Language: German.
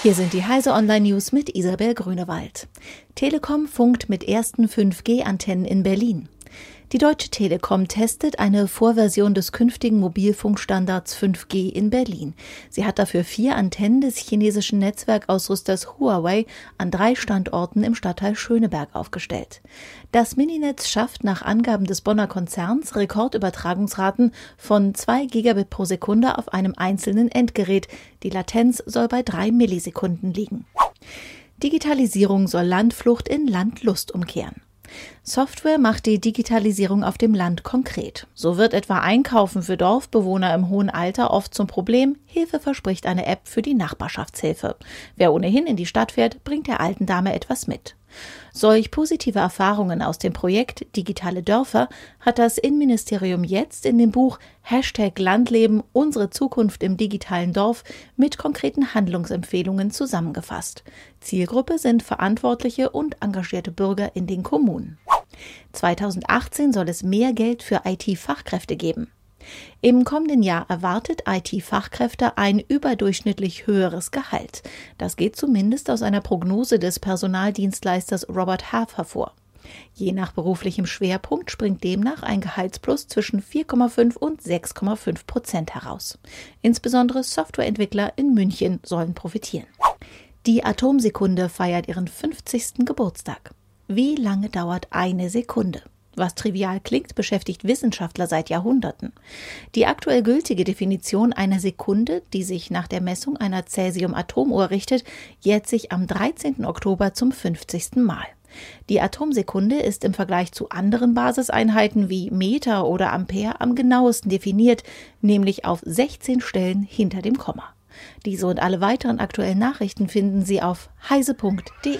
Hier sind die Heise Online News mit Isabel Grünewald. Telekom funkt mit ersten 5G-Antennen in Berlin. Die Deutsche Telekom testet eine Vorversion des künftigen Mobilfunkstandards 5G in Berlin. Sie hat dafür vier Antennen des chinesischen Netzwerkausrüsters Huawei an drei Standorten im Stadtteil Schöneberg aufgestellt. Das Mininetz schafft nach Angaben des Bonner Konzerns Rekordübertragungsraten von 2 Gigabit pro Sekunde auf einem einzelnen Endgerät. Die Latenz soll bei drei Millisekunden liegen. Digitalisierung soll Landflucht in Landlust umkehren. Software macht die Digitalisierung auf dem Land konkret. So wird etwa Einkaufen für Dorfbewohner im hohen Alter oft zum Problem. Hilfe verspricht eine App für die Nachbarschaftshilfe. Wer ohnehin in die Stadt fährt, bringt der alten Dame etwas mit. Solch positive Erfahrungen aus dem Projekt Digitale Dörfer hat das Innenministerium jetzt in dem Buch Hashtag Landleben Unsere Zukunft im digitalen Dorf mit konkreten Handlungsempfehlungen zusammengefasst. Zielgruppe sind verantwortliche und engagierte Bürger in den Kommunen. 2018 soll es mehr Geld für IT-Fachkräfte geben. Im kommenden Jahr erwartet IT-Fachkräfte ein überdurchschnittlich höheres Gehalt. Das geht zumindest aus einer Prognose des Personaldienstleisters Robert Half hervor. Je nach beruflichem Schwerpunkt springt demnach ein Gehaltsplus zwischen 4,5 und 6,5 Prozent heraus. Insbesondere Softwareentwickler in München sollen profitieren. Die Atomsekunde feiert ihren 50. Geburtstag. Wie lange dauert eine Sekunde? Was trivial klingt, beschäftigt Wissenschaftler seit Jahrhunderten. Die aktuell gültige Definition einer Sekunde, die sich nach der Messung einer Cäsium-Atomuhr richtet, jährt sich am 13. Oktober zum 50. Mal. Die Atomsekunde ist im Vergleich zu anderen Basiseinheiten wie Meter oder Ampere am genauesten definiert, nämlich auf 16 Stellen hinter dem Komma. Diese und alle weiteren aktuellen Nachrichten finden Sie auf heise.de.